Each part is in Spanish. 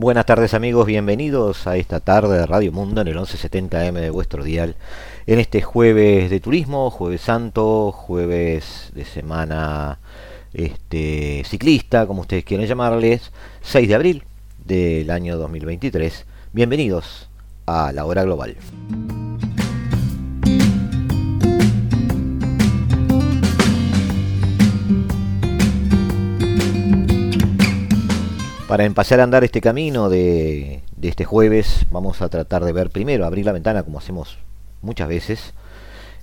Buenas tardes amigos, bienvenidos a esta tarde de Radio Mundo en el 1170M de vuestro dial. En este jueves de turismo, jueves santo, jueves de semana este, ciclista, como ustedes quieren llamarles, 6 de abril del año 2023. Bienvenidos a la hora global. Para empezar a andar este camino de, este jueves, vamos a tratar de ver primero, abrir la ventana como hacemos muchas veces,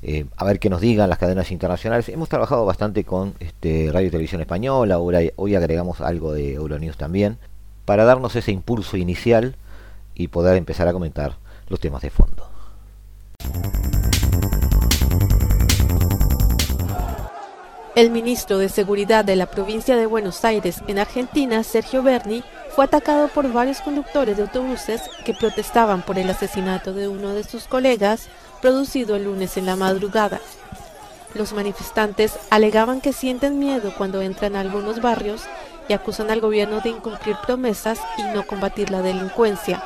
eh, a ver qué nos digan las cadenas internacionales. Hemos trabajado bastante con este, Radio y Televisión Española, hoy agregamos algo de Euronews también, para darnos ese impulso inicial y poder empezar a comentar los temas de fondo. El ministro de Seguridad de la provincia de Buenos Aires, en Argentina, Sergio Berni, fue atacado por varios conductores de autobuses que protestaban por el asesinato de uno de sus colegas, producido el lunes en la madrugada. Los manifestantes alegaban que sienten miedo cuando entran a algunos barrios y acusan al gobierno de incumplir promesas y no combatir la delincuencia.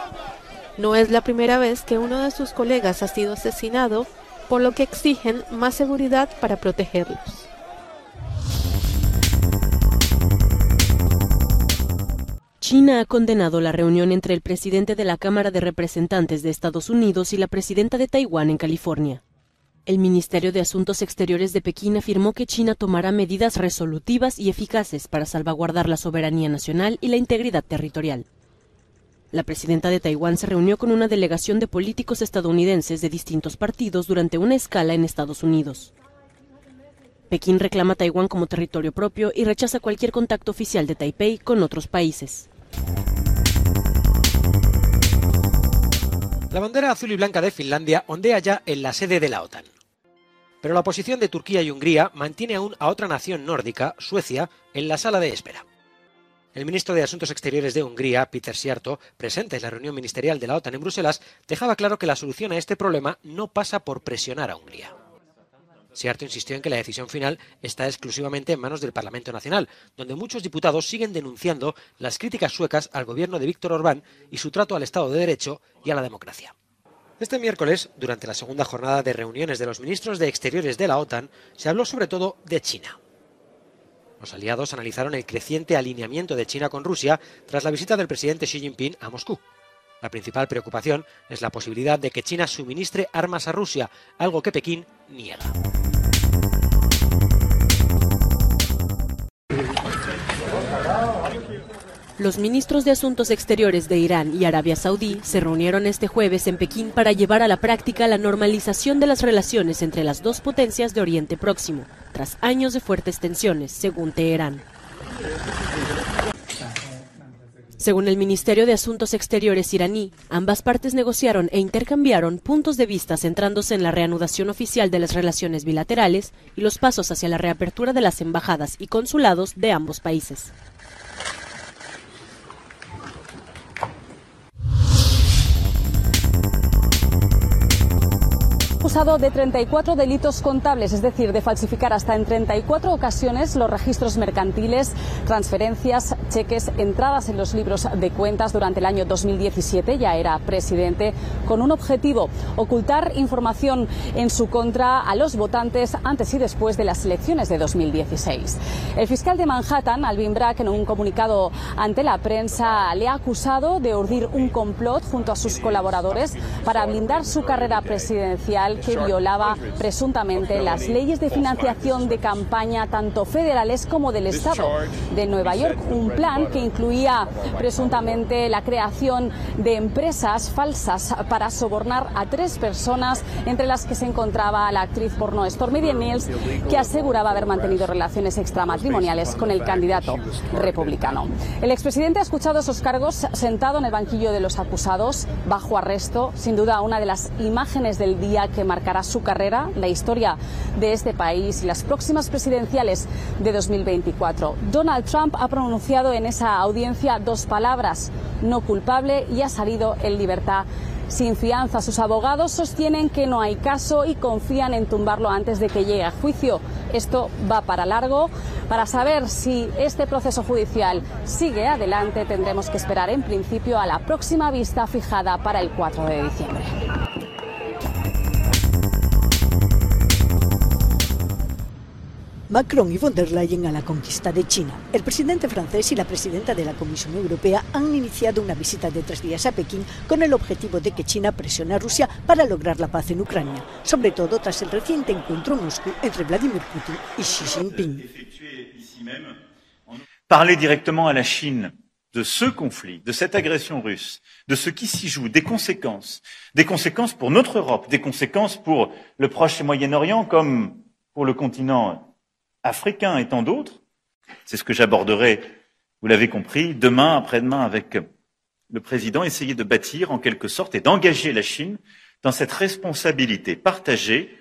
No es la primera vez que uno de sus colegas ha sido asesinado, por lo que exigen más seguridad para protegerlos. China ha condenado la reunión entre el presidente de la Cámara de Representantes de Estados Unidos y la presidenta de Taiwán en California. El Ministerio de Asuntos Exteriores de Pekín afirmó que China tomará medidas resolutivas y eficaces para salvaguardar la soberanía nacional y la integridad territorial. La presidenta de Taiwán se reunió con una delegación de políticos estadounidenses de distintos partidos durante una escala en Estados Unidos. Pekín reclama Taiwán como territorio propio y rechaza cualquier contacto oficial de Taipei con otros países. La bandera azul y blanca de Finlandia ondea ya en la sede de la OTAN. Pero la posición de Turquía y Hungría mantiene aún a otra nación nórdica, Suecia, en la sala de espera. El ministro de Asuntos Exteriores de Hungría, Peter Siarto, presente en la reunión ministerial de la OTAN en Bruselas, dejaba claro que la solución a este problema no pasa por presionar a Hungría. Siarto insistió en que la decisión final está exclusivamente en manos del Parlamento Nacional, donde muchos diputados siguen denunciando las críticas suecas al gobierno de Víctor Orbán y su trato al Estado de Derecho y a la democracia. Este miércoles, durante la segunda jornada de reuniones de los ministros de Exteriores de la OTAN, se habló sobre todo de China. Los aliados analizaron el creciente alineamiento de China con Rusia tras la visita del presidente Xi Jinping a Moscú. La principal preocupación es la posibilidad de que China suministre armas a Rusia, algo que Pekín niega. Los ministros de Asuntos Exteriores de Irán y Arabia Saudí se reunieron este jueves en Pekín para llevar a la práctica la normalización de las relaciones entre las dos potencias de Oriente Próximo, tras años de fuertes tensiones, según Teherán. Según el Ministerio de Asuntos Exteriores iraní, ambas partes negociaron e intercambiaron puntos de vista centrándose en la reanudación oficial de las relaciones bilaterales y los pasos hacia la reapertura de las embajadas y consulados de ambos países. Acusado de 34 delitos contables, es decir, de falsificar hasta en 34 ocasiones los registros mercantiles, transferencias, cheques, entradas en los libros de cuentas durante el año 2017. Ya era presidente con un objetivo, ocultar información en su contra a los votantes antes y después de las elecciones de 2016. El fiscal de Manhattan, Alvin Bragg, en un comunicado ante la prensa, le ha acusado de urdir un complot junto a sus colaboradores para blindar su carrera presidencial que violaba presuntamente las leyes de financiación de campaña tanto federales como del Estado de Nueva York. Un plan que incluía presuntamente la creación de empresas falsas para sobornar a tres personas, entre las que se encontraba la actriz porno Stormy Daniels, que aseguraba haber mantenido relaciones extramatrimoniales con el candidato republicano. El expresidente ha escuchado esos cargos sentado en el banquillo de los acusados, bajo arresto, sin duda una de las imágenes del día que marcará su carrera, la historia de este país y las próximas presidenciales de 2024. Donald Trump ha pronunciado en esa audiencia dos palabras, no culpable, y ha salido en libertad sin fianza. Sus abogados sostienen que no hay caso y confían en tumbarlo antes de que llegue a juicio. Esto va para largo. Para saber si este proceso judicial sigue adelante, tendremos que esperar en principio a la próxima vista fijada para el 4 de diciembre. Macron y von der Leyen a la conquista de China. El presidente francés y la presidenta de la Comisión Europea han iniciado una visita de tres días a Pekín con el objetivo de que China presione a Rusia para lograr la paz en Ucrania, sobre todo tras el reciente encuentro en Moscú entre Vladimir Putin y Xi Jinping. Parler directement à la Chine de ce conflit, de cette agression russe, de ce qui s'y joue, des conséquences, des conséquences pour notre Europe, des conséquences pour le Proche et Moyen-Orient comme pour le continent africains et tant d'autres. C'est ce que j'aborderai, vous l'avez compris, demain, après-demain avec le président, essayer de bâtir en quelque sorte et d'engager la Chine dans cette responsabilité partagée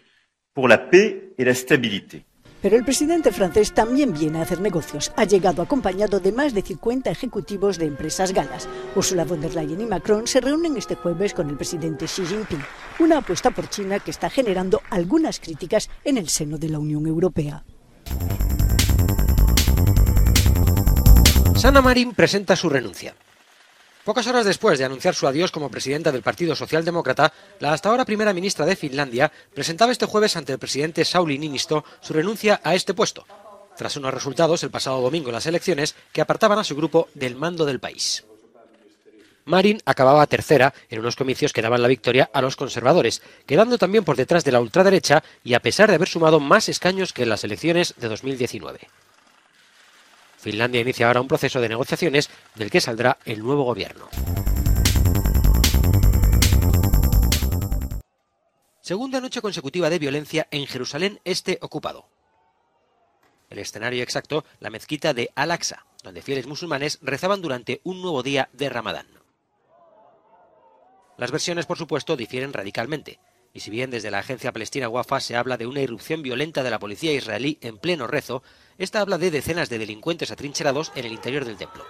pour la paix et la stabilité. Pero el presidente francés también viene a hacer negocios. Ha llegado acompañado de más de 50 ejecutivos de empresas galas. Ursula von der Leyen y Macron se reúnen este jueves con el presidente Xi Jinping, una apuesta por China que está generando algunas críticas en el seno de la Unión Europea. Sanna Marin presenta su renuncia. Pocas horas después de anunciar su adiós como presidenta del Partido Socialdemócrata, la hasta ahora primera ministra de Finlandia presentaba este jueves ante el presidente Sauli Niinisto su renuncia a este puesto, tras unos resultados el pasado domingo en las elecciones que apartaban a su grupo del mando del país. Marin acababa tercera en unos comicios que daban la victoria a los conservadores, quedando también por detrás de la ultraderecha y a pesar de haber sumado más escaños que en las elecciones de 2019. Finlandia inicia ahora un proceso de negociaciones del que saldrá el nuevo gobierno. Segunda noche consecutiva de violencia en Jerusalén este ocupado. El escenario exacto, la mezquita de Al-Aqsa, donde fieles musulmanes rezaban durante un nuevo día de Ramadán. Las versiones, por supuesto, difieren radicalmente, y si bien desde la agencia palestina Wafa se habla de una irrupción violenta de la policía israelí en pleno rezo, esta habla de decenas de delincuentes atrincherados en el interior del templo.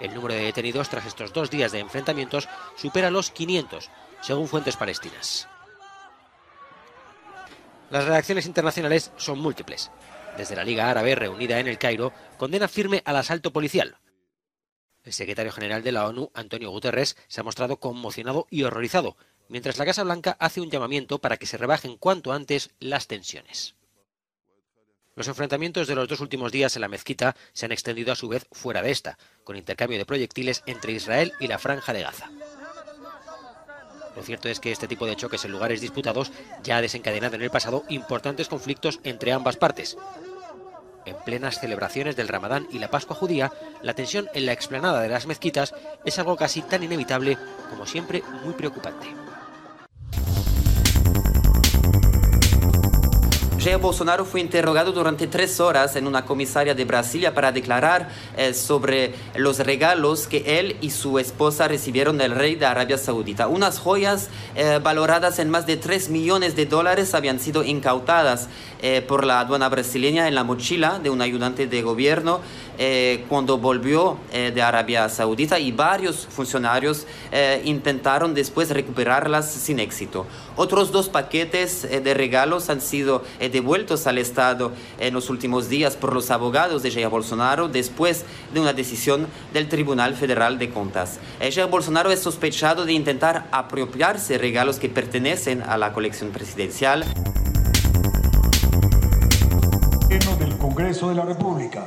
El número de detenidos tras estos dos días de enfrentamientos supera los 500, según fuentes palestinas. Las reacciones internacionales son múltiples. Desde la Liga Árabe, reunida en el Cairo, condena firme al asalto policial, el secretario general de la ONU, Antonio Guterres, se ha mostrado conmocionado y horrorizado, mientras la Casa Blanca hace un llamamiento para que se rebajen cuanto antes las tensiones. Los enfrentamientos de los dos últimos días en la mezquita se han extendido a su vez fuera de esta, con intercambio de proyectiles entre Israel y la franja de Gaza. Lo cierto es que este tipo de choques en lugares disputados ya ha desencadenado en el pasado importantes conflictos entre ambas partes, en plenas celebraciones del Ramadán y la Pascua judía, la tensión en la explanada de las mezquitas es algo casi tan inevitable como siempre muy preocupante. Jair Bolsonaro fue interrogado durante tres horas en una comisaria de Brasilia para declarar eh, sobre los regalos que él y su esposa recibieron del rey de Arabia Saudita. Unas joyas eh, valoradas en más de 3 millones de dólares habían sido incautadas eh, por la aduana brasileña en la mochila de un ayudante de gobierno cuando volvió de Arabia Saudita y varios funcionarios intentaron después recuperarlas sin éxito. Otros dos paquetes de regalos han sido devueltos al Estado en los últimos días por los abogados de Jair Bolsonaro después de una decisión del Tribunal Federal de Contas. Eh, Jair Bolsonaro es sospechado de intentar apropiarse regalos que pertenecen a la colección presidencial. Congreso de la República.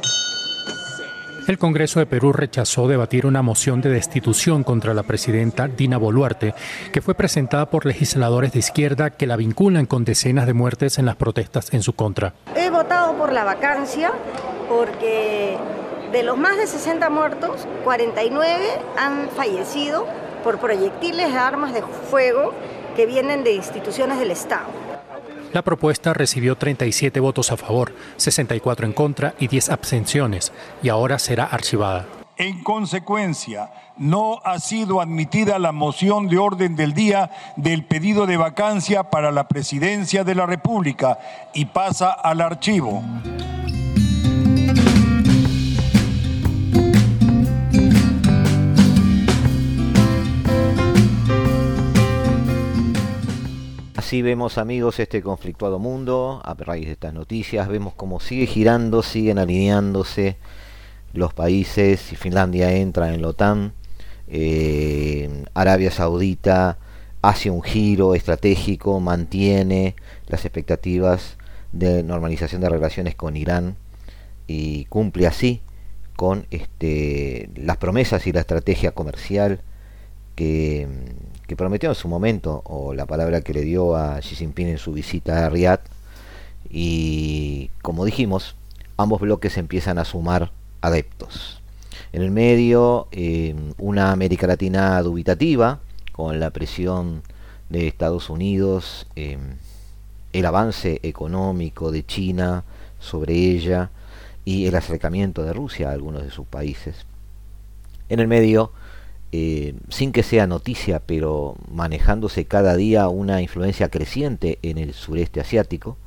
El Congreso de Perú rechazó debatir una moción de destitución contra la presidenta Dina Boluarte, que fue presentada por legisladores de izquierda que la vinculan con decenas de muertes en las protestas en su contra. He votado por la vacancia porque de los más de 60 muertos, 49 han fallecido por proyectiles de armas de fuego que vienen de instituciones del Estado. La propuesta recibió 37 votos a favor, 64 en contra y 10 abstenciones, y ahora será archivada. En consecuencia, no ha sido admitida la moción de orden del día del pedido de vacancia para la presidencia de la República y pasa al archivo. Así vemos amigos este conflictuado mundo, a raíz de estas noticias, vemos cómo sigue girando, siguen alineándose los países, Finlandia entra en la OTAN, eh, Arabia Saudita hace un giro estratégico, mantiene las expectativas de normalización de relaciones con Irán y cumple así con este, las promesas y la estrategia comercial que, que prometió en su momento, o la palabra que le dio a Xi Jinping en su visita a Riyadh, y como dijimos, ambos bloques empiezan a sumar adeptos. En el medio, eh, una América Latina dubitativa, con la presión de Estados Unidos, eh, el avance económico de China sobre ella y el acercamiento de Rusia a algunos de sus países. En el medio, eh, sin que sea noticia, pero manejándose cada día una influencia creciente en el sureste asiático,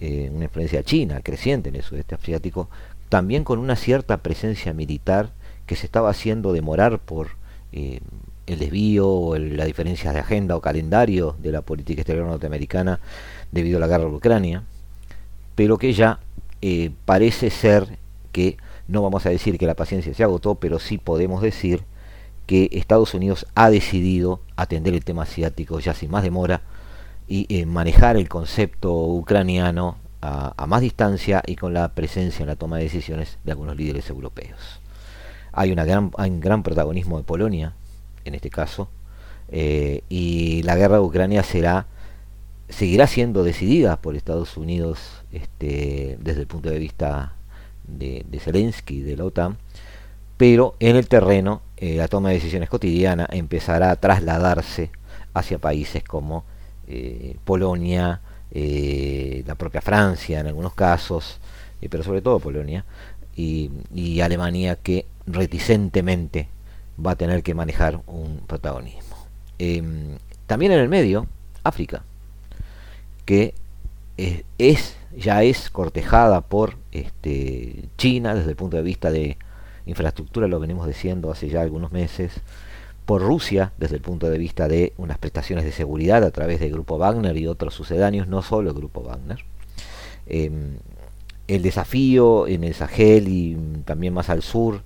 eh, una influencia china creciente en el sureste asiático, también con una cierta presencia militar que se estaba haciendo demorar por eh, el desvío o la diferencia de agenda o calendario de la política exterior norteamericana debido a la guerra de Ucrania, pero que ya parece ser que no vamos a decir que la paciencia se agotó, pero sí podemos decir que Estados Unidos ha decidido atender el tema asiático ya sin más demora y eh, manejar el concepto ucraniano a, más distancia y con la presencia en la toma de decisiones de algunos líderes europeos. Hay, una gran, un gran protagonismo de Polonia, en este caso, eh, y la guerra de Ucrania será seguirá siendo decidida por Estados Unidos este, desde el punto de vista de, de Zelensky, de la OTAN, pero en el terreno eh, la toma de decisiones cotidiana empezará a trasladarse hacia países como eh, Polonia, eh, la propia Francia en algunos casos, pero sobre todo Polonia, y, Alemania que reticentemente va a tener que manejar un protagonismo. Em, también en el medio, África, que es, ya es cortejada por este, China desde el punto de vista de infraestructura, lo venimos diciendo hace ya algunos meses, por Rusia desde el punto de vista de unas prestaciones de seguridad a través del Grupo Wagner y otros sucedáneos, no solo el Grupo Wagner. Em, el desafío en el Sahel y también más al sur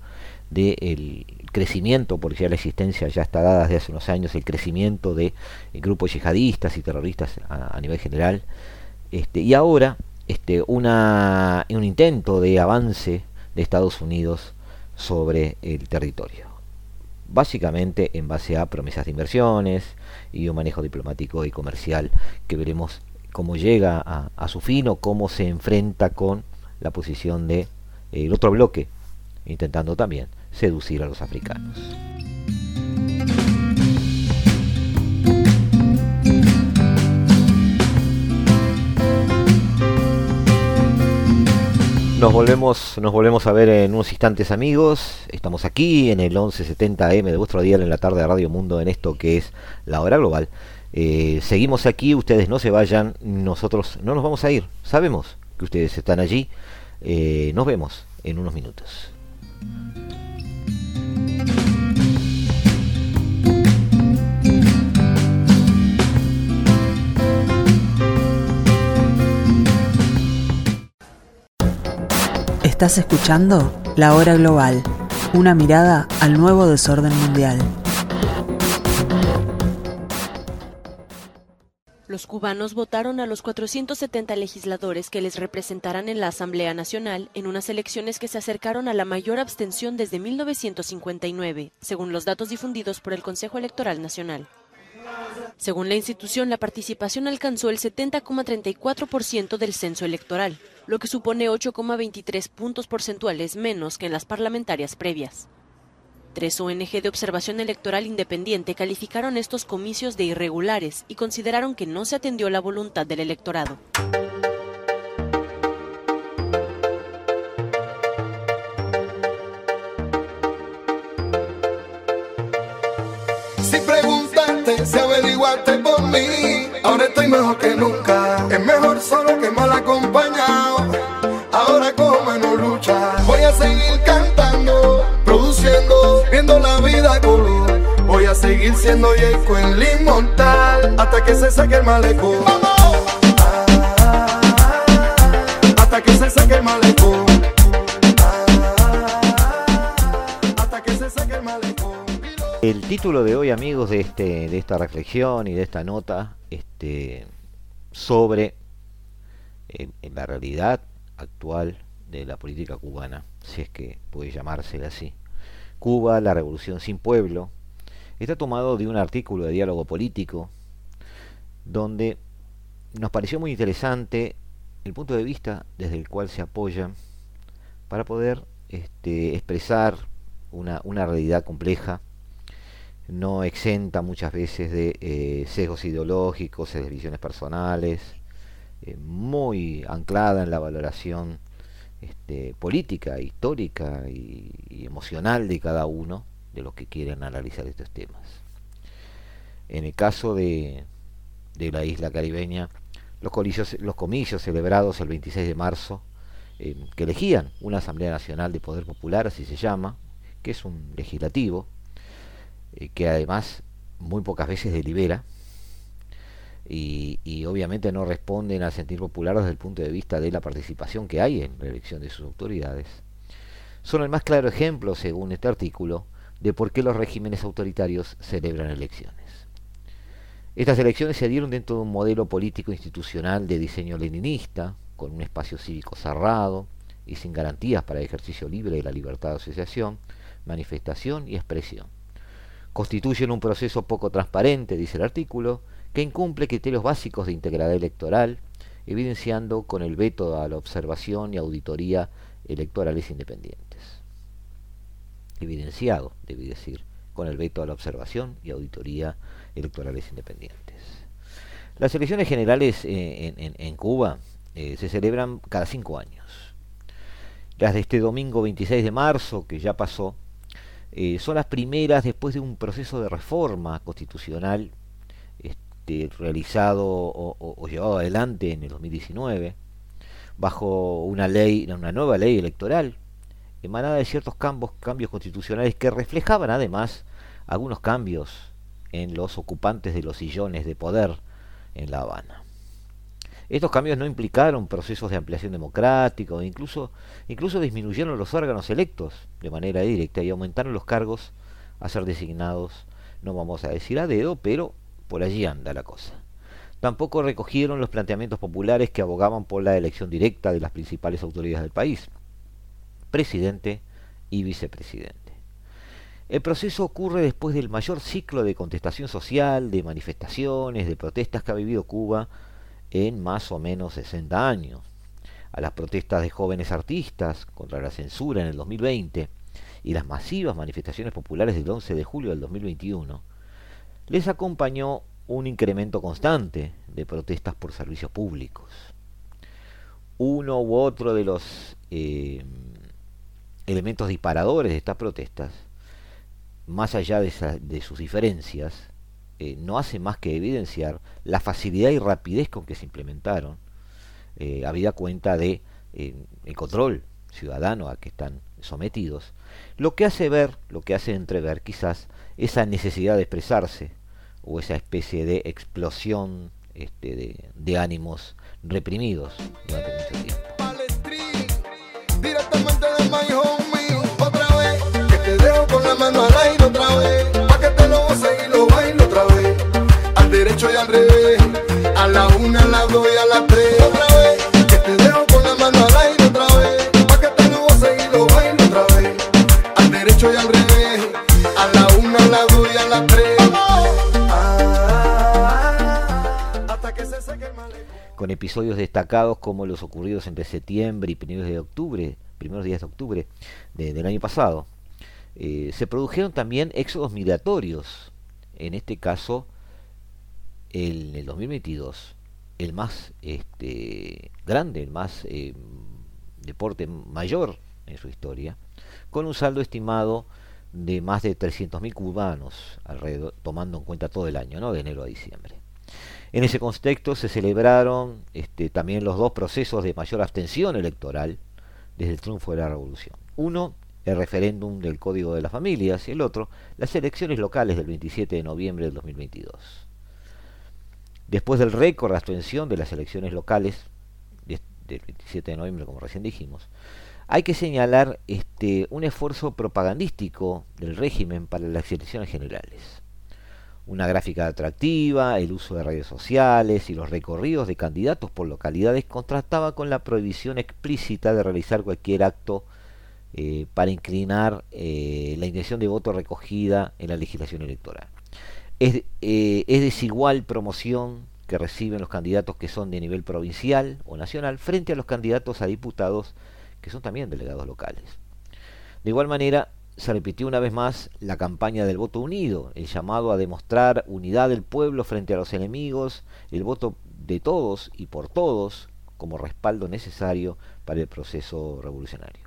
del crecimiento, porque ya la existencia ya está dada desde hace unos años, el crecimiento de grupos yihadistas y terroristas a, nivel general. Este, y ahora este, una, un intento de avance de Estados Unidos sobre el territorio. Básicamente en base a promesas de inversiones y un manejo diplomático y comercial que veremos cómo llega a, su fin o cómo se enfrenta con la posición de el otro bloque, intentando también seducir a los africanos. Nos volvemos, nos volvemos a ver en unos instantes amigos. Estamos aquí en el 1170M de vuestro día en la tarde de Radio Mundo en esto que es la hora global. Eh, seguimos aquí, ustedes no se vayan, nosotros no nos vamos a ir. Sabemos que ustedes están allí. Eh, nos vemos en unos minutos. Estás escuchando La Hora Global, una mirada al nuevo desorden mundial. Los cubanos votaron a los 470 legisladores que les representarán en la Asamblea Nacional en unas elecciones que se acercaron a la mayor abstención desde 1959, según los datos difundidos por el Consejo Electoral Nacional. Según la institución, la participación alcanzó el 70,34% del censo electoral, lo que supone 8,23 puntos porcentuales menos que en las parlamentarias previas. Tres ONG de observación electoral independiente calificaron estos comicios de irregulares y consideraron que no se atendió la voluntad del electorado. Si preguntaste, si averiguaste por mí, ahora estoy mejor que nunca. Es mejor solo que mal seguir siendo Yeco el inmortal hasta que se saque el malecón. hasta que se saque el malecón. hasta que se saque el malecón. El título de hoy, amigos, de este, de esta reflexión y de esta nota, este, sobre la realidad actual de la política cubana, si es que puede llamársela así. Cuba, la revolución sin pueblo, está tomado de un artículo de diálogo político donde nos pareció muy interesante el punto de vista desde el cual se apoya para poder este, expresar una, realidad compleja, no exenta muchas veces de eh, sesgos ideológicos, de visiones personales, eh, muy anclada en la valoración este, política, histórica y, emocional de cada uno de los que quieren analizar estos temas. En el caso de, la isla caribeña, los, comicios, los comicios celebrados el 26 de marzo, eh, que elegían una Asamblea Nacional de Poder Popular, así se llama, que es un legislativo, eh, que además muy pocas veces delibera, y, obviamente no responden al sentir popular desde el punto de vista de la participación que hay en la elección de sus autoridades, son el más claro ejemplo, según este artículo, de por qué los regímenes autoritarios celebran elecciones. Estas elecciones se dieron dentro de un modelo político institucional de diseño leninista, con un espacio cívico cerrado y sin garantías para el ejercicio libre de la libertad de asociación, manifestación y expresión. Constituyen un proceso poco transparente, dice el artículo, que incumple criterios básicos de integridad electoral, evidenciando con el veto a la observación y auditoría electorales independientes. Evidenciado, debe decir, con el veto a la observación y auditoría electorales independientes. Las elecciones generales eh, en, Cuba eh, se celebran cada cinco años. Las de este domingo 26 de marzo, que ya pasó, eh, son las primeras después de un proceso de reforma constitucional este, realizado o, llevado adelante en el 2019 bajo una ley, una nueva ley electoral emanada de ciertos cambios, cambios constitucionales que reflejaban además algunos cambios en los ocupantes de los sillones de poder en La Habana. Estos cambios no implicaron procesos de ampliación democrática, incluso, incluso disminuyeron los órganos electos de manera directa y aumentaron los cargos a ser designados, no vamos a decir a dedo, pero por allí anda la cosa. Tampoco recogieron los planteamientos populares que abogaban por la elección directa de las principales autoridades del país, presidente y vicepresidente. El proceso ocurre después del mayor ciclo de contestación social, de manifestaciones, de protestas que ha vivido Cuba en más o menos 60 años. A las protestas de jóvenes artistas contra la censura en el 2020 y las masivas manifestaciones populares del 11 de julio del 2021, les acompañó un incremento constante de protestas por servicios públicos. Uno u otro de los eh, elementos disparadores de estas protestas, más allá de, sus diferencias, eh, no hace más que evidenciar la facilidad y rapidez con que se implementaron, eh, habida cuenta de el control ciudadano a que están sometidos, lo que hace ver, lo que hace entrever quizás esa necesidad de expresarse o esa especie de explosión este, de, ánimos reprimidos durante mucho tiempo. Mano al aire otra vez, pa' que te lo goce y lo bailo otra vez, al derecho y al revés, A la una, a las y a las tres otra vez. Que te dejo con la mano al aire otra vez. Pa' que te nuevo seguido bailo otra vez. Al derecho y al revés. A la una, a las dos y a las tres. Ah, con episodios destacados como los ocurridos entre septiembre y primeros de octubre, primeros días de octubre de- del año pasado. Eh, se produjeron también éxodos migratorios, en este caso el, el 2022, el más este, grande, el más eh, deporte mayor en su historia, con un saldo estimado de más de 300.000 cubanos, alrededor, tomando en cuenta todo el año, ¿no? de enero a diciembre. En ese contexto se celebraron este, también los dos procesos de mayor abstención electoral desde el triunfo de la revolución. Uno, el referéndum del Código de las Familias y el otro, las elecciones locales del 27 de noviembre del 2022. Después del récord de abstención de las elecciones locales de- del 27 de noviembre, como recién dijimos, hay que señalar este, un esfuerzo propagandístico del régimen para las elecciones generales una gráfica atractiva, el uso de redes sociales y los recorridos de candidatos por localidades contrastaba con la prohibición explícita de realizar cualquier acto eh, para inclinar eh, la intención de voto recogida en la legislación electoral. Es, eh, es desigual promoción que reciben los candidatos que son de nivel provincial o nacional frente a los candidatos a diputados que son también delegados locales. De igual manera, se repitió una vez más la campaña del voto unido, el llamado a demostrar unidad del pueblo frente a los enemigos, el voto de todos y por todos como respaldo necesario para el proceso revolucionario.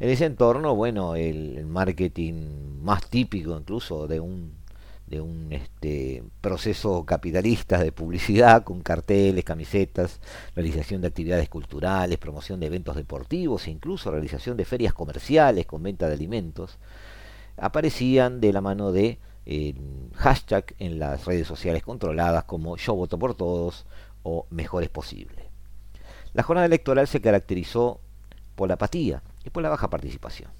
En ese entorno, bueno, el, marketing más típico incluso de un de un este, proceso capitalista de publicidad con carteles, camisetas, realización de actividades culturales, promoción de eventos deportivos e incluso realización de ferias comerciales con venta de alimentos, aparecían de la mano de hashtag en las redes sociales controladas como yo voto por todos o mejor es posible. La jornada electoral se caracterizó por la apatía por la baja participación.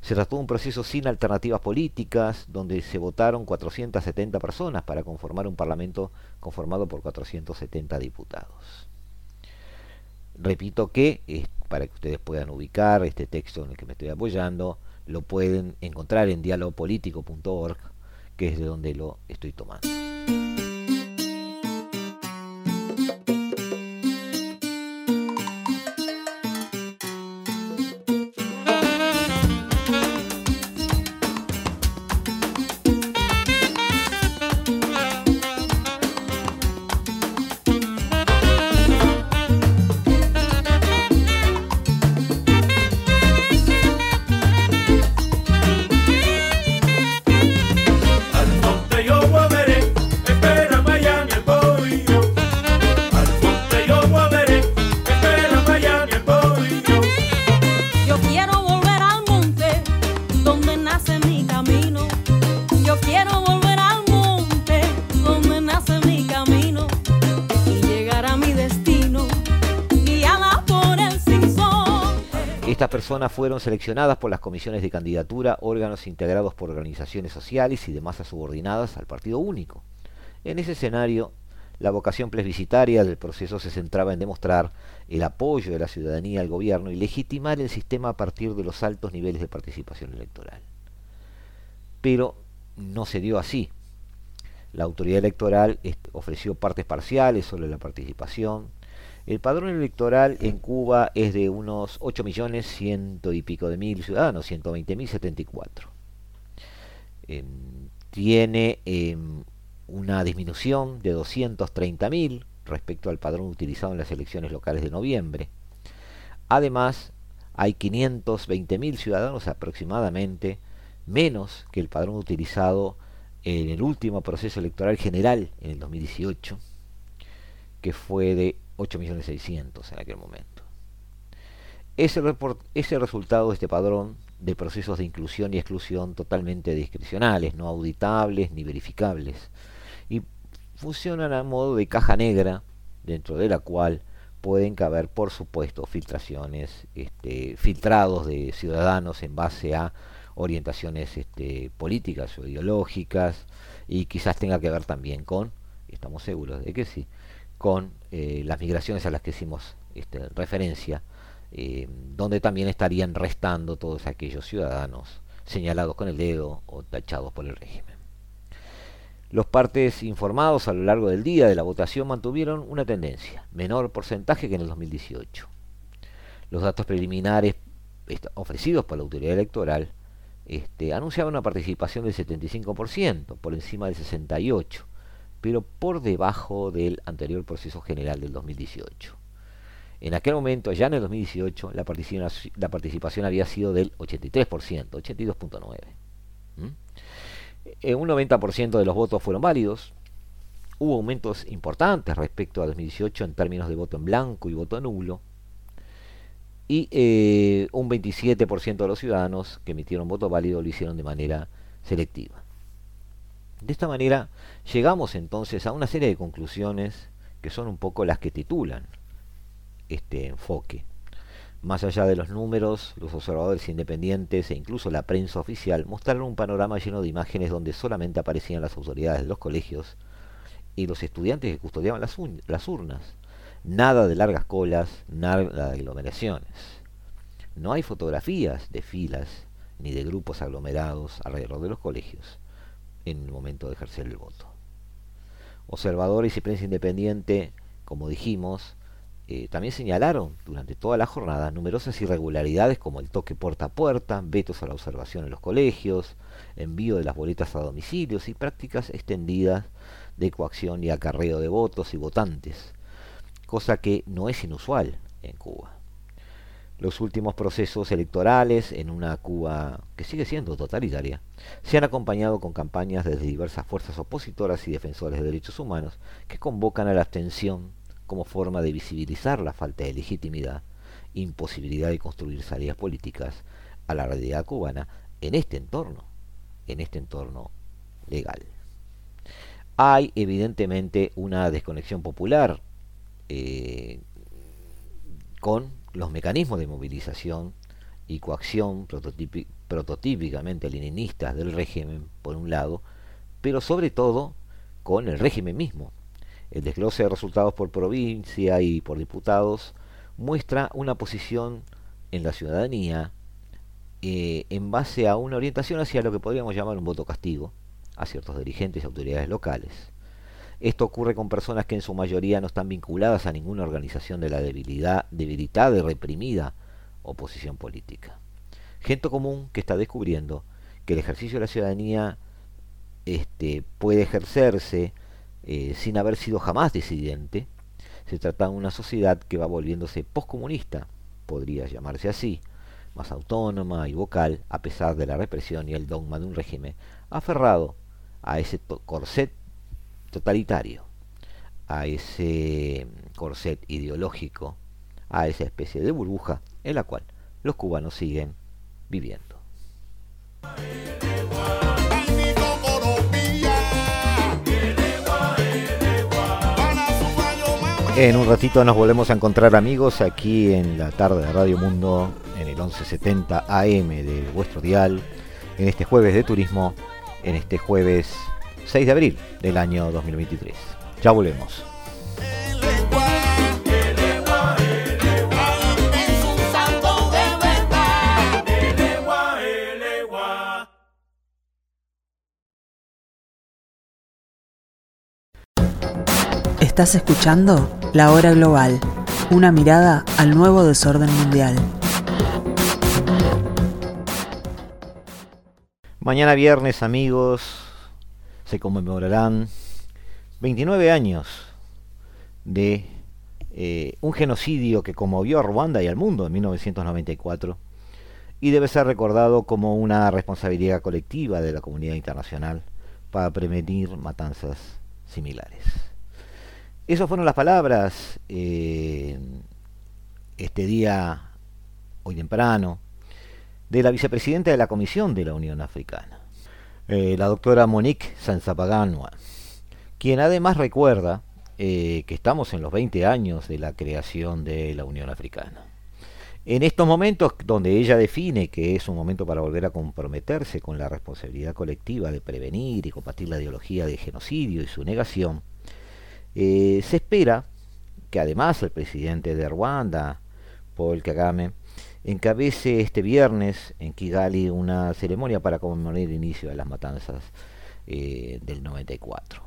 Se trató de un proceso sin alternativas políticas, donde se votaron 470 personas para conformar un parlamento conformado por 470 diputados. Repito que, eh, para que ustedes puedan ubicar este texto en el que me estoy apoyando, lo pueden encontrar en dialogpolitico.org, que es de donde lo estoy tomando. Fueron seleccionadas por las comisiones de candidatura, órganos integrados por organizaciones sociales y demás subordinadas al partido único. En ese escenario, la vocación plebiscitaria del proceso se centraba en demostrar el apoyo de la ciudadanía al gobierno y legitimar el sistema a partir de los altos niveles de participación electoral. Pero no se dio así. La autoridad electoral ofreció partes parciales sobre la participación, el padrón electoral en Cuba es de unos 8 millones ciento y pico de mil ciudadanos, 120 mil 74. Em, tiene em, una disminución de 230 mil respecto al padrón utilizado en las elecciones locales de noviembre. Además, hay 520 mil ciudadanos aproximadamente menos que el padrón utilizado en el último proceso electoral general en el 2018, que fue de 8.600.000 en aquel momento. Ese, report- ese resultado de este padrón de procesos de inclusión y exclusión totalmente discrecionales, no auditables ni verificables, y funcionan a modo de caja negra dentro de la cual pueden caber, por supuesto, filtraciones, este, filtrados de ciudadanos en base a orientaciones este, políticas o ideológicas, y quizás tenga que ver también con, estamos seguros de que sí, con eh, las migraciones a las que hicimos este, referencia, eh, donde también estarían restando todos aquellos ciudadanos señalados con el dedo o tachados por el régimen. Los partes informados a lo largo del día de la votación mantuvieron una tendencia, menor porcentaje que en el 2018. Los datos preliminares ofrecidos por la autoridad electoral este, anunciaban una participación del 75%, por encima del 68%, pero por debajo del anterior proceso general del 2018. En aquel momento, ya en el 2018, la participación, la participación había sido del 83%, 82.9%. Eh, un 90% de los votos fueron válidos. Hubo aumentos importantes respecto a 2018 en términos de voto en blanco y voto nulo. Y eh, un 27% de los ciudadanos que emitieron voto válido lo hicieron de manera selectiva. De esta manera llegamos entonces a una serie de conclusiones que son un poco las que titulan este enfoque. Más allá de los números, los observadores independientes e incluso la prensa oficial mostraron un panorama lleno de imágenes donde solamente aparecían las autoridades de los colegios y los estudiantes que custodiaban las, las urnas. Nada de largas colas, nada de aglomeraciones. No hay fotografías de filas ni de grupos aglomerados alrededor de los colegios en el momento de ejercer el voto. Observadores y prensa independiente, como dijimos, eh, también señalaron durante toda la jornada numerosas irregularidades como el toque puerta a puerta, vetos a la observación en los colegios, envío de las boletas a domicilios y prácticas extendidas de coacción y acarreo de votos y votantes, cosa que no es inusual en Cuba. Los últimos procesos electorales en una Cuba que sigue siendo totalitaria se han acompañado con campañas desde diversas fuerzas opositoras y defensores de derechos humanos que convocan a la abstención como forma de visibilizar la falta de legitimidad, imposibilidad de construir salidas políticas a la realidad cubana en este entorno, en este entorno legal. Hay evidentemente una desconexión popular eh, con los mecanismos de movilización y coacción prototípicamente leninistas del régimen, por un lado, pero sobre todo con el régimen mismo, el desglose de resultados por provincia y por diputados muestra una posición en la ciudadanía eh, en base a una orientación hacia lo que podríamos llamar un voto castigo a ciertos dirigentes y autoridades locales. Esto ocurre con personas que en su mayoría no están vinculadas a ninguna organización de la debilidad, debilitada y reprimida oposición política. Gente común que está descubriendo que el ejercicio de la ciudadanía este, puede ejercerse eh, sin haber sido jamás disidente, se trata de una sociedad que va volviéndose postcomunista, podría llamarse así, más autónoma y vocal, a pesar de la represión y el dogma de un régimen aferrado a ese corset totalitario, a ese corset ideológico, a esa especie de burbuja en la cual los cubanos siguen viviendo. En un ratito nos volvemos a encontrar amigos aquí en la tarde de Radio Mundo, en el 1170 AM de vuestro dial, en este jueves de turismo, en este jueves 6 de abril del año 2023. Ya volvemos. Estás escuchando La Hora Global, una mirada al nuevo desorden mundial. Mañana viernes, amigos, se conmemorarán 29 años de eh, un genocidio que conmovió a Ruanda y al mundo en 1994 y debe ser recordado como una responsabilidad colectiva de la comunidad internacional para prevenir matanzas similares. Esas fueron las palabras eh, este día, hoy temprano, de la vicepresidenta de la Comisión de la Unión Africana, eh, la doctora Monique Sanzapaganwa, quien además recuerda eh, que estamos en los 20 años de la creación de la Unión Africana. En estos momentos donde ella define que es un momento para volver a comprometerse con la responsabilidad colectiva de prevenir y combatir la ideología de genocidio y su negación, Eh, se espera que además el presidente de Ruanda, Paul Kagame, encabece este viernes en Kigali una ceremonia para conmemorar el inicio de las matanzas eh, del 94.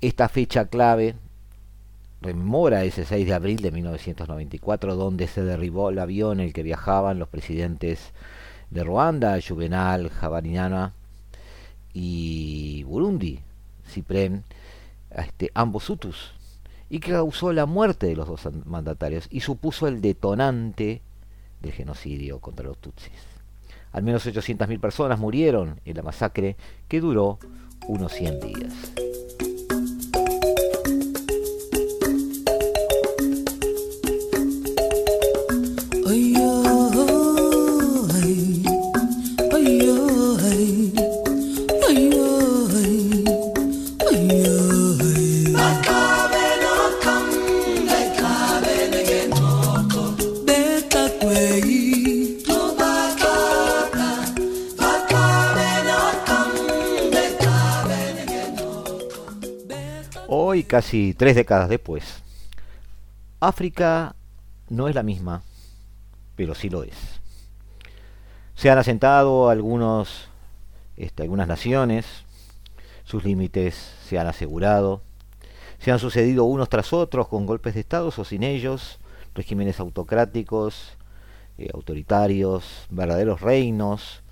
Esta fecha clave rememora ese 6 de abril de 1994 donde se derribó el avión en el que viajaban los presidentes de Ruanda, Juvenal, Javariana y Burundi, Ciprem, este, ambos Hutus, y que causó la muerte de los dos mandatarios y supuso el detonante del genocidio contra los Tutsis. Al menos 800.000 personas murieron en la masacre que duró unos 100 días. Casi tres décadas después, África no es la misma, pero sí lo es. Se han asentado algunos, este, algunas naciones, sus límites se han asegurado, se han sucedido unos tras otros con golpes de Estado o sin ellos, regímenes autocráticos, eh, autoritarios, verdaderos reinos,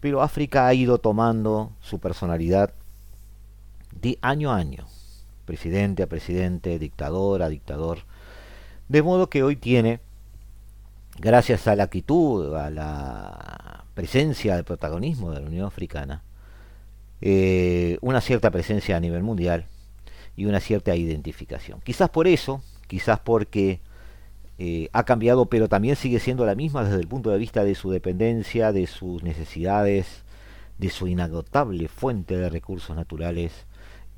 pero África ha ido tomando su personalidad de año a año, presidente a presidente, dictador a dictador, de modo que hoy tiene, gracias a la actitud, a la presencia de protagonismo de la Unión Africana, eh, una cierta presencia a nivel mundial y una cierta identificación. Quizás por eso, quizás porque eh, ha cambiado, pero también sigue siendo la misma desde el punto de vista de su dependencia, de sus necesidades, de su inagotable fuente de recursos naturales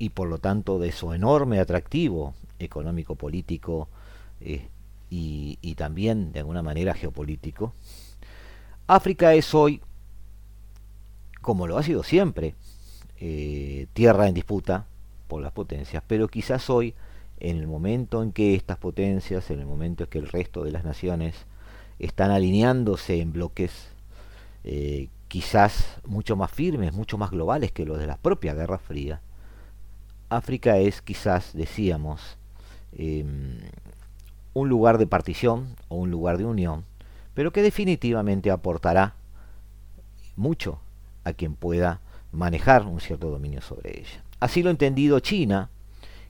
y por lo tanto de su enorme atractivo económico-político eh, y, y también de alguna manera geopolítico. África es hoy, como lo ha sido siempre, eh, tierra en disputa por las potencias, pero quizás hoy, en el momento en que estas potencias, en el momento en que el resto de las naciones están alineándose en bloques, eh, quizás mucho más firmes, mucho más globales que los de la propia Guerra Fría, África es quizás, decíamos, eh, un lugar de partición o un lugar de unión, pero que definitivamente aportará mucho a quien pueda manejar un cierto dominio sobre ella. Así lo ha entendido China,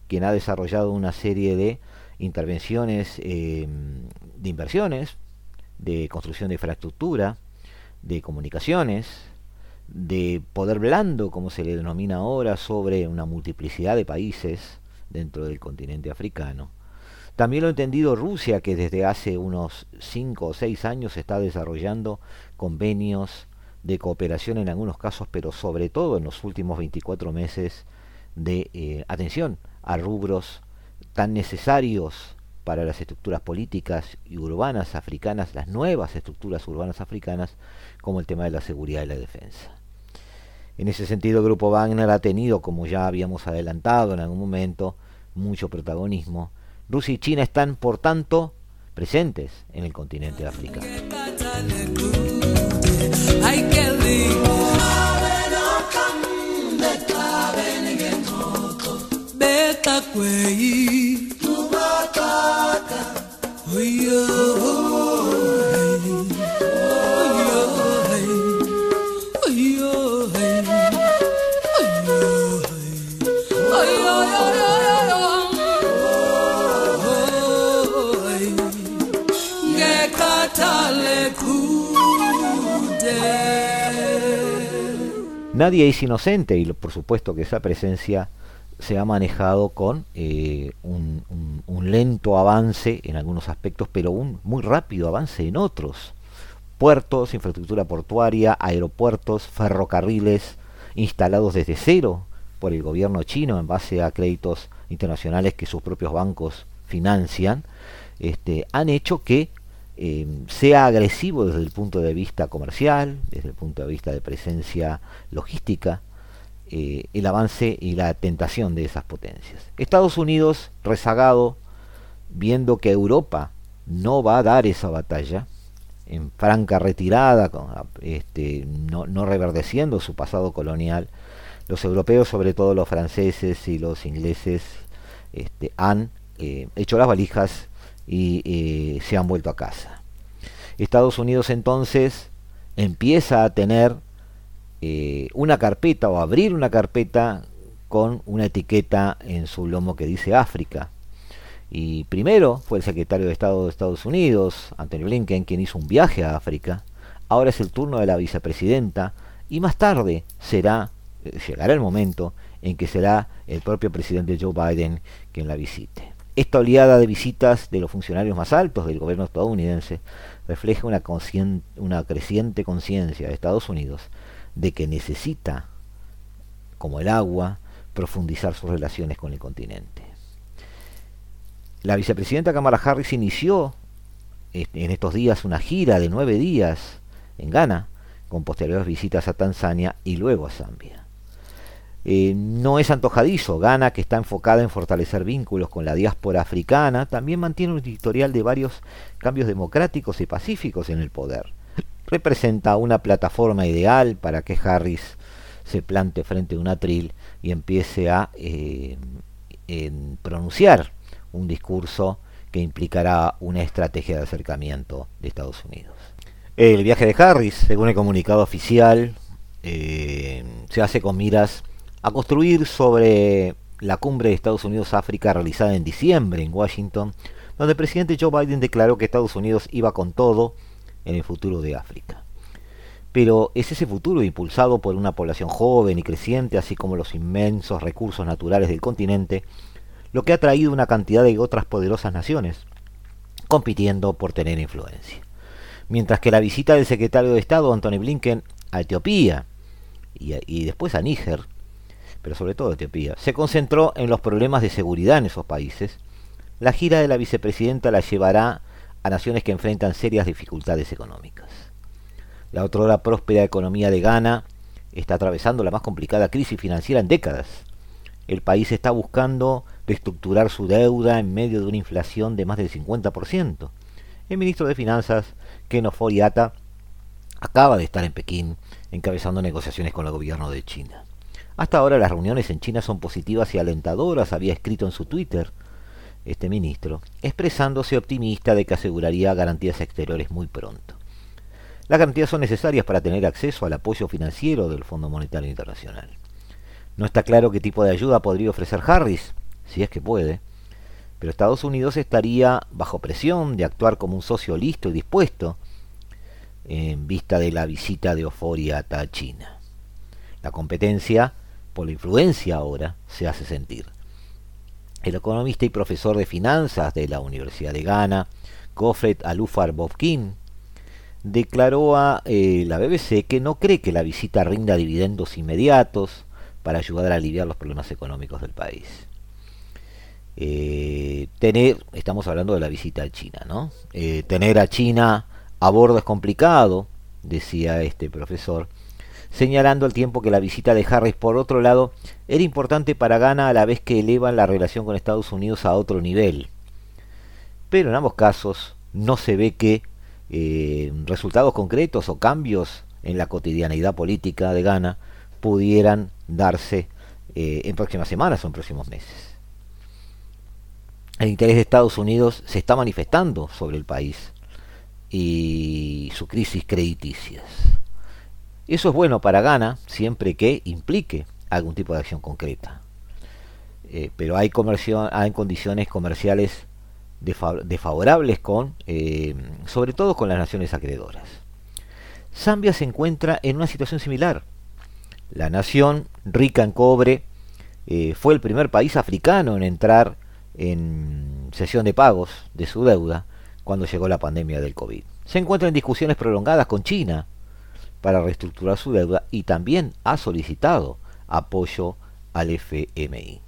quien ha desarrollado una serie de intervenciones eh, de inversiones, de construcción de infraestructura, de comunicaciones, de poder blando, como se le denomina ahora, sobre una multiplicidad de países dentro del continente africano. También lo ha entendido Rusia, que desde hace unos 5 o 6 años está desarrollando convenios de cooperación en algunos casos, pero sobre todo en los últimos 24 meses de eh, atención a rubros tan necesarios para las estructuras políticas y urbanas africanas, las nuevas estructuras urbanas africanas, como el tema de la seguridad y la defensa. En ese sentido, el Grupo Wagner ha tenido, como ya habíamos adelantado en algún momento, mucho protagonismo. Rusia y China están, por tanto, presentes en el continente africano. Nadie es inocente y por supuesto que esa presencia se ha manejado con eh, un, un, un, lento avance en algunos aspectos, pero un muy rápido avance en otros. Puertos, infraestructura portuaria, aeropuertos, ferrocarriles instalados desde cero por el gobierno chino en base a créditos internacionales que sus propios bancos financian, este, han hecho que eh, sea agresivo desde el punto de vista comercial, desde el punto de vista de presencia logística, eh, el avance y la tentación de esas potencias. Estados Unidos, rezagado, viendo que Europa no va a dar esa batalla, en franca retirada, con, este, no, no reverdeciendo su pasado colonial, los europeos, sobre todo los franceses y los ingleses, este, han eh, hecho las valijas y eh, se han vuelto a casa. Estados Unidos entonces empieza a tener eh, una carpeta o abrir una carpeta con una etiqueta en su lomo que dice África. Y primero fue el secretario de Estado de Estados Unidos, Anthony Blinken, quien hizo un viaje a África. Ahora es el turno de la vicepresidenta y más tarde será llegará el momento en que será el propio presidente Joe Biden quien la visite. Esta oleada de visitas de los funcionarios más altos del gobierno estadounidense refleja una, creciente conciencia de Estados Unidos de que necesita, como el agua, profundizar sus relaciones con el continente. La vicepresidenta Kamala Harris inició en estos días una gira de nueve días en Ghana, con posteriores visitas a Tanzania y luego a Zambia. Eh, no es antojadizo. Ghana, que está enfocada en fortalecer vínculos con la diáspora africana, también mantiene un historial de varios cambios democráticos y pacíficos en el poder. Representa una plataforma ideal para que Harris se plante frente a un atril y empiece a eh, pronunciar un discurso que implicará una estrategia de acercamiento de Estados Unidos. El viaje de Harris, según el comunicado oficial, eh, se hace con miras a construir sobre la cumbre de Estados Unidos-África realizada en diciembre en Washington, donde el presidente Joe Biden declaró que Estados Unidos iba con todo en el futuro de África. Pero es ese futuro impulsado por una población joven y creciente, así como los inmensos recursos naturales del continente, lo que ha traído una cantidad de otras poderosas naciones, compitiendo por tener influencia. Mientras que la visita del secretario de Estado Anthony Blinken a Etiopía y, y después a Níger pero sobre todo Etiopía, se concentró en los problemas de seguridad en esos países, la gira de la vicepresidenta la llevará a naciones que enfrentan serias dificultades económicas. La otrora próspera economía de Ghana está atravesando la más complicada crisis financiera en décadas. El país está buscando reestructurar su deuda en medio de una inflación de más del 50%. El ministro de Finanzas, Ken Ofori-Atta, acaba de estar en Pekín encabezando negociaciones con el gobierno de China. Hasta ahora las reuniones en China son positivas y alentadoras, había escrito en su Twitter este ministro, expresándose optimista de que aseguraría garantías exteriores muy pronto. Las garantías son necesarias para tener acceso al apoyo financiero del Fondo Monetario Internacional. No está claro qué tipo de ayuda podría ofrecer Harris, si es que puede, pero Estados Unidos estaría bajo presión de actuar como un socio listo y dispuesto en vista de la visita de Oforia a China. La competencia por la influencia ahora, se hace sentir. El economista y profesor de finanzas de la Universidad de Ghana, Goffred Alufar Bobkin, declaró a eh, la BBC que no cree que la visita rinda dividendos inmediatos para ayudar a aliviar los problemas económicos del país. Eh, tener, estamos hablando de la visita a China, ¿no? Eh, tener a China a bordo es complicado, decía este profesor, señalando al tiempo que la visita de Harris, por otro lado, era importante para Ghana a la vez que elevan la relación con Estados Unidos a otro nivel. Pero en ambos casos no se ve que eh, resultados concretos o cambios en la cotidianeidad política de Ghana pudieran darse eh, en próximas semanas o en próximos meses. El interés de Estados Unidos se está manifestando sobre el país y su crisis crediticias. Eso es bueno para Ghana siempre que implique algún tipo de acción concreta. Eh, pero hay, hay condiciones comerciales desfavorables con, eh, sobre todo con las naciones acreedoras. Zambia se encuentra en una situación similar. La nación rica en cobre eh, fue el primer país africano en entrar en sesión de pagos de su deuda cuando llegó la pandemia del COVID. Se encuentra en discusiones prolongadas con China para reestructurar su deuda y también ha solicitado apoyo al FMI.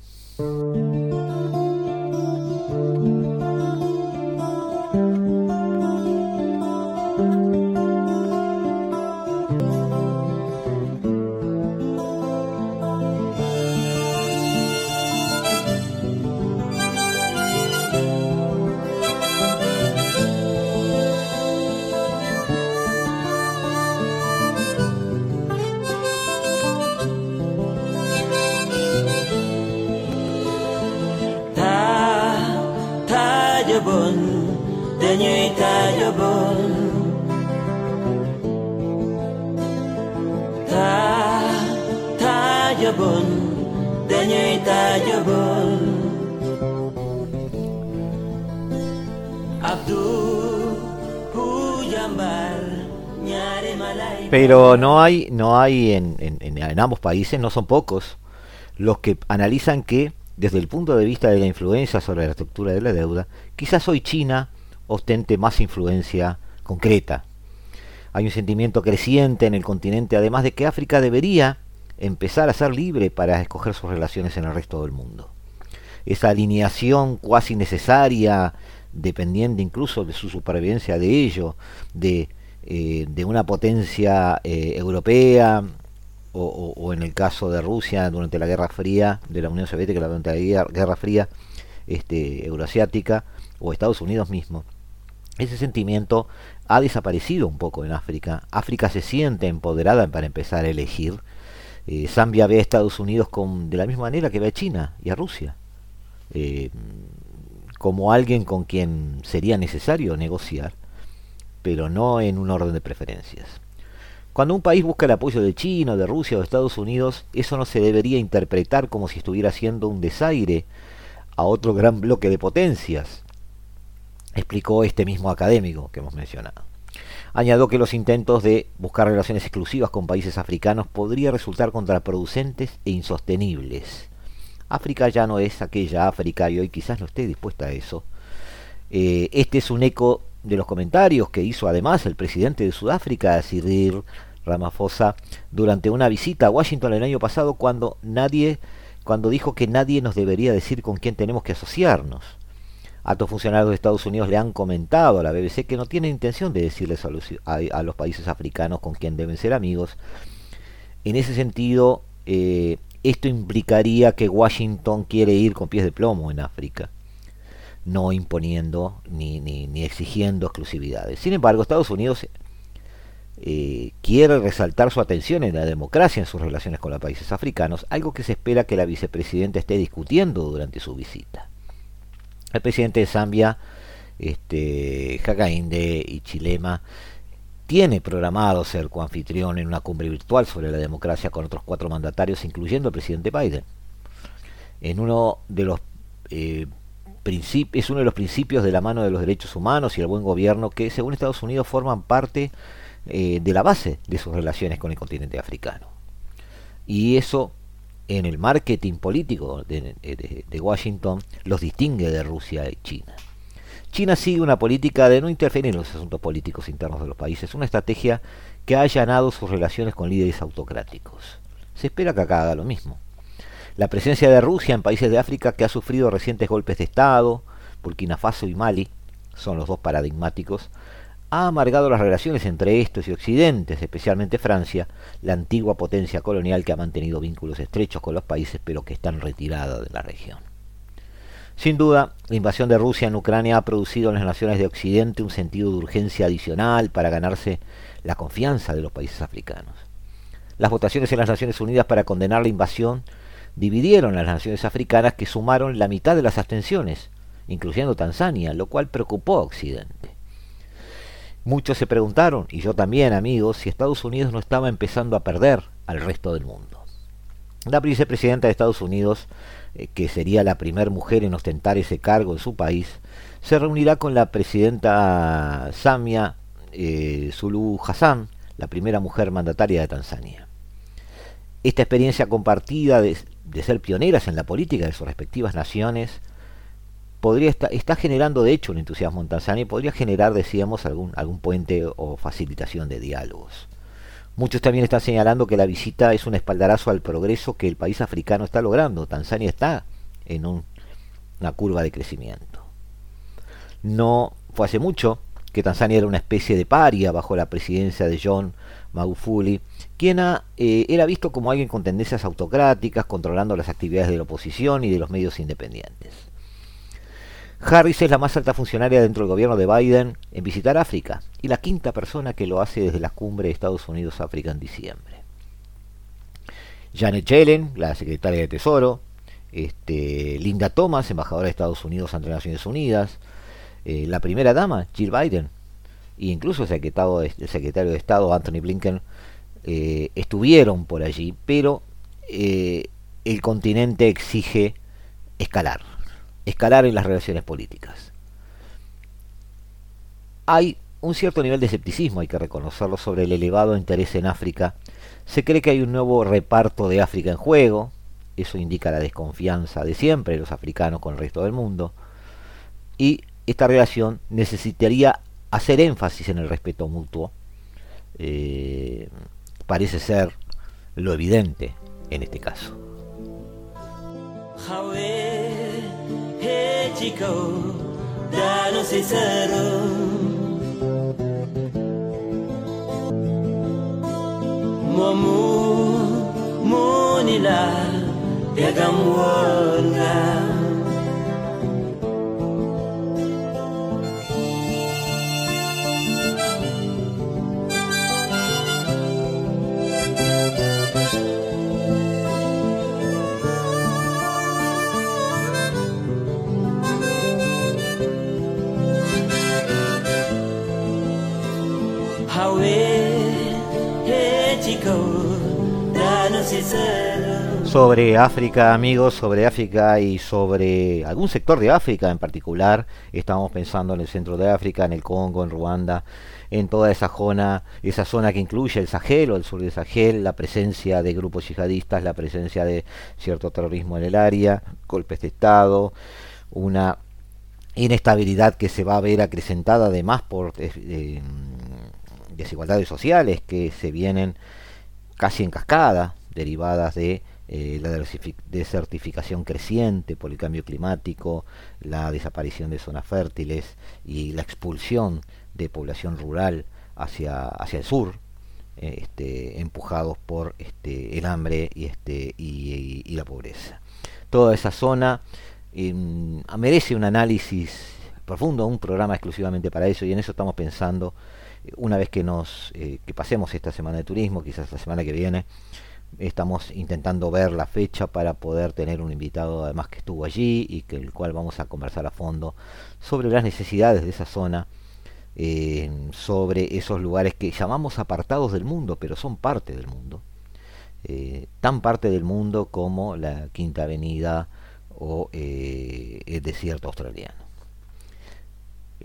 Pero no hay, no hay en- en- en ambos países, no son pocos, los que analizan que, desde el punto de vista de la influencia sobre la estructura de la deuda, quizás hoy China ostente más influencia concreta. Hay un sentimiento creciente en el continente, además de que África debería empezar a ser libre para escoger sus relaciones en el resto del mundo. Esa alineación cuasi necesaria, dependiente incluso de su supervivencia de ello, de, eh, de una potencia eh, europea, o, o- en el caso de Rusia durante la Guerra Fría, de la Unión Soviética durante la Guerra- Guerra Fría este, Euroasiática, o Estados Unidos mismo. Ese sentimiento ha desaparecido un poco en África. África se siente empoderada para empezar a elegir. Eh, Zambia ve a Estados Unidos con, de la misma manera que ve a China y a Rusia. Eh, como alguien con quien sería necesario negociar, pero no en un orden de preferencias. Cuando un país busca el apoyo de China, de Rusia o de Estados Unidos, eso no se debería interpretar como si estuviera haciendo un desaire a otro gran bloque de potencias, explicó este mismo académico que hemos mencionado. Añadió que los intentos de buscar relaciones exclusivas con países africanos podría resultar contraproducentes e insostenibles. África ya no es aquella África y hoy quizás no esté dispuesta a eso. Eh, este es un eco de los comentarios que hizo además el presidente de Sudáfrica, Cyril Ramaphosa, durante una visita a Washington el año pasado cuando nadie, cuando dijo que nadie nos debería decir con quién tenemos que asociarnos. Altos funcionarios de Estados Unidos le han comentado a la BBC que no tienen intención de decirles a los, países africanos con quién deben ser amigos. En ese sentido, eh, esto implicaría que Washington quiere ir con pies de plomo en África, no imponiendo ni, ni, ni exigiendo exclusividades. Sin embargo, Estados Unidos eh, quiere resaltar su atención en la democracia en sus relaciones con los países africanos, algo que se espera que la vicepresidenta esté discutiendo durante su visita. El presidente de Zambia, este, Hakainde Hichilema, tiene programado ser coanfitrión en una cumbre virtual sobre la democracia con otros cuatro mandatarios, incluyendo el presidente Biden. En uno de los eh, es uno de los principios de la mano de los derechos humanos y el buen gobierno que, según Estados Unidos, forman parte eh, de la base de sus relaciones con el continente africano. Y eso, en el marketing político de, de- de Washington, los distingue de Rusia y China. China sigue una política de no interferir en los asuntos políticos internos de los países, una estrategia que ha allanado sus relaciones con líderes autocráticos. Se espera que acá haga lo mismo. La presencia de Rusia en países de África que ha sufrido recientes golpes de Estado, Burkina Faso y Mali, son los dos paradigmáticos, ha amargado las relaciones entre estos y occidentes, especialmente Francia, la antigua potencia colonial que ha mantenido vínculos estrechos con los países pero que están retirada de la región. Sin duda, la invasión de Rusia en Ucrania ha producido en las naciones de Occidente un sentido de urgencia adicional para ganarse la confianza de los países africanos. Las votaciones en las Naciones Unidas para condenar la invasión dividieron a las naciones africanas que sumaron la mitad de las abstenciones, incluyendo Tanzania, lo cual preocupó a Occidente. Muchos se preguntaron, y yo también amigos, si Estados Unidos no estaba empezando a perder al resto del mundo. La vicepresidenta de Estados Unidos, eh, que sería la primera mujer en ostentar ese cargo en su país, se reunirá con la presidenta Samia eh, Hassan, la primera mujer mandataria de Tanzania. Esta experiencia compartida de ser pioneras en la política de sus respectivas naciones podría estar, está generando de hecho un entusiasmo en Tanzania y podría generar, decíamos, algún, algún puente o facilitación de diálogos. Muchos también están señalando que la visita es un espaldarazo al progreso que el país africano está logrando. Tanzania está en un- una curva de crecimiento. No fue hace mucho que Tanzania era una especie de paria bajo la presidencia de John Magufuli, quien eh, era visto como alguien con tendencias autocráticas, controlando las actividades de la oposición y de los medios independientes. Harris es la más alta funcionaria dentro del gobierno de Biden en visitar África y la quinta persona que lo hace desde la cumbre de Estados Unidos-África en diciembre. Janet Yellen, la secretaria de Tesoro, este, Linda Thomas, embajadora de Estados Unidos ante Naciones Unidas, eh, la primera dama, Jill Biden, e incluso el secretario, de, el secretario de Estado, Anthony Blinken, eh, estuvieron por allí, pero eh, el continente exige escalar, escalar en las relaciones políticas. Hay un cierto nivel de escepticismo, hay que reconocerlo, sobre el elevado interés en África. Se cree que hay un nuevo reparto de África en juego, eso indica la desconfianza de siempre de los africanos con el resto del mundo, y esta relación necesitaría hacer énfasis en el respeto mutuo. Eh, parece ser lo evidente en este caso. He chico, danos sincero. Momu, munila, pegam Sobre África, amigos, sobre África y sobre algún sector de África en particular, estamos pensando en el centro de África, en el Congo, en Ruanda, en toda esa zona, esa zona que incluye el Sahel o el sur del Sahel, la presencia de grupos yihadistas, la presencia de cierto terrorismo en el área, golpes de Estado, una inestabilidad que se va a ver acrecentada además por eh, eh, desigualdades sociales que se vienen casi en cascada, derivadas de eh, la desertificación creciente por el cambio climático, la desaparición de zonas fértiles y la expulsión de población rural hacia, hacia el sur, este, empujados por este, el hambre y, este, y, la pobreza. Toda esa zona em, merece un análisis profundo, un programa exclusivamente para eso, y en eso estamos pensando una vez que nos eh, que pasemos esta semana de turismo, quizás la semana que viene, estamos intentando ver la fecha para poder tener un invitado además que estuvo allí y que el cual vamos a conversar a fondo sobre las necesidades de esa zona, eh, sobre esos lugares que llamamos apartados del mundo, pero son parte del mundo, eh, tan parte del mundo como la Quinta Avenida o el desierto australiano.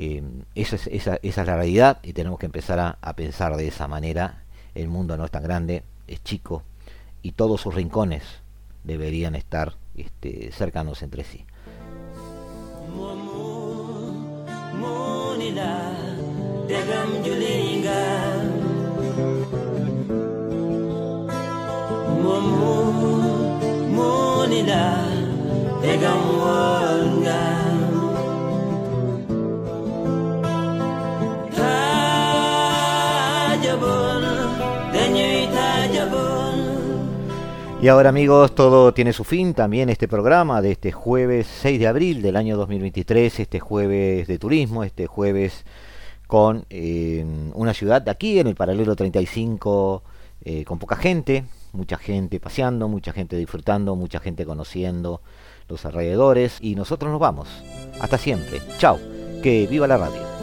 Eh, esa, es, esa, esa, es la realidad y tenemos que empezar a, pensar de esa manera. El mundo no es tan grande, es chico y todos sus rincones deberían estar este, cercanos entre sí. Y ahora amigos, todo tiene su fin, también este programa de este jueves 6 de abril del año 2023, este jueves de turismo, este jueves con eh, una ciudad de aquí en el paralelo 35 eh, con poca gente, mucha gente paseando, mucha gente disfrutando, mucha gente conociendo los alrededores y nosotros nos vamos. Hasta siempre. Chao. Que viva la radio.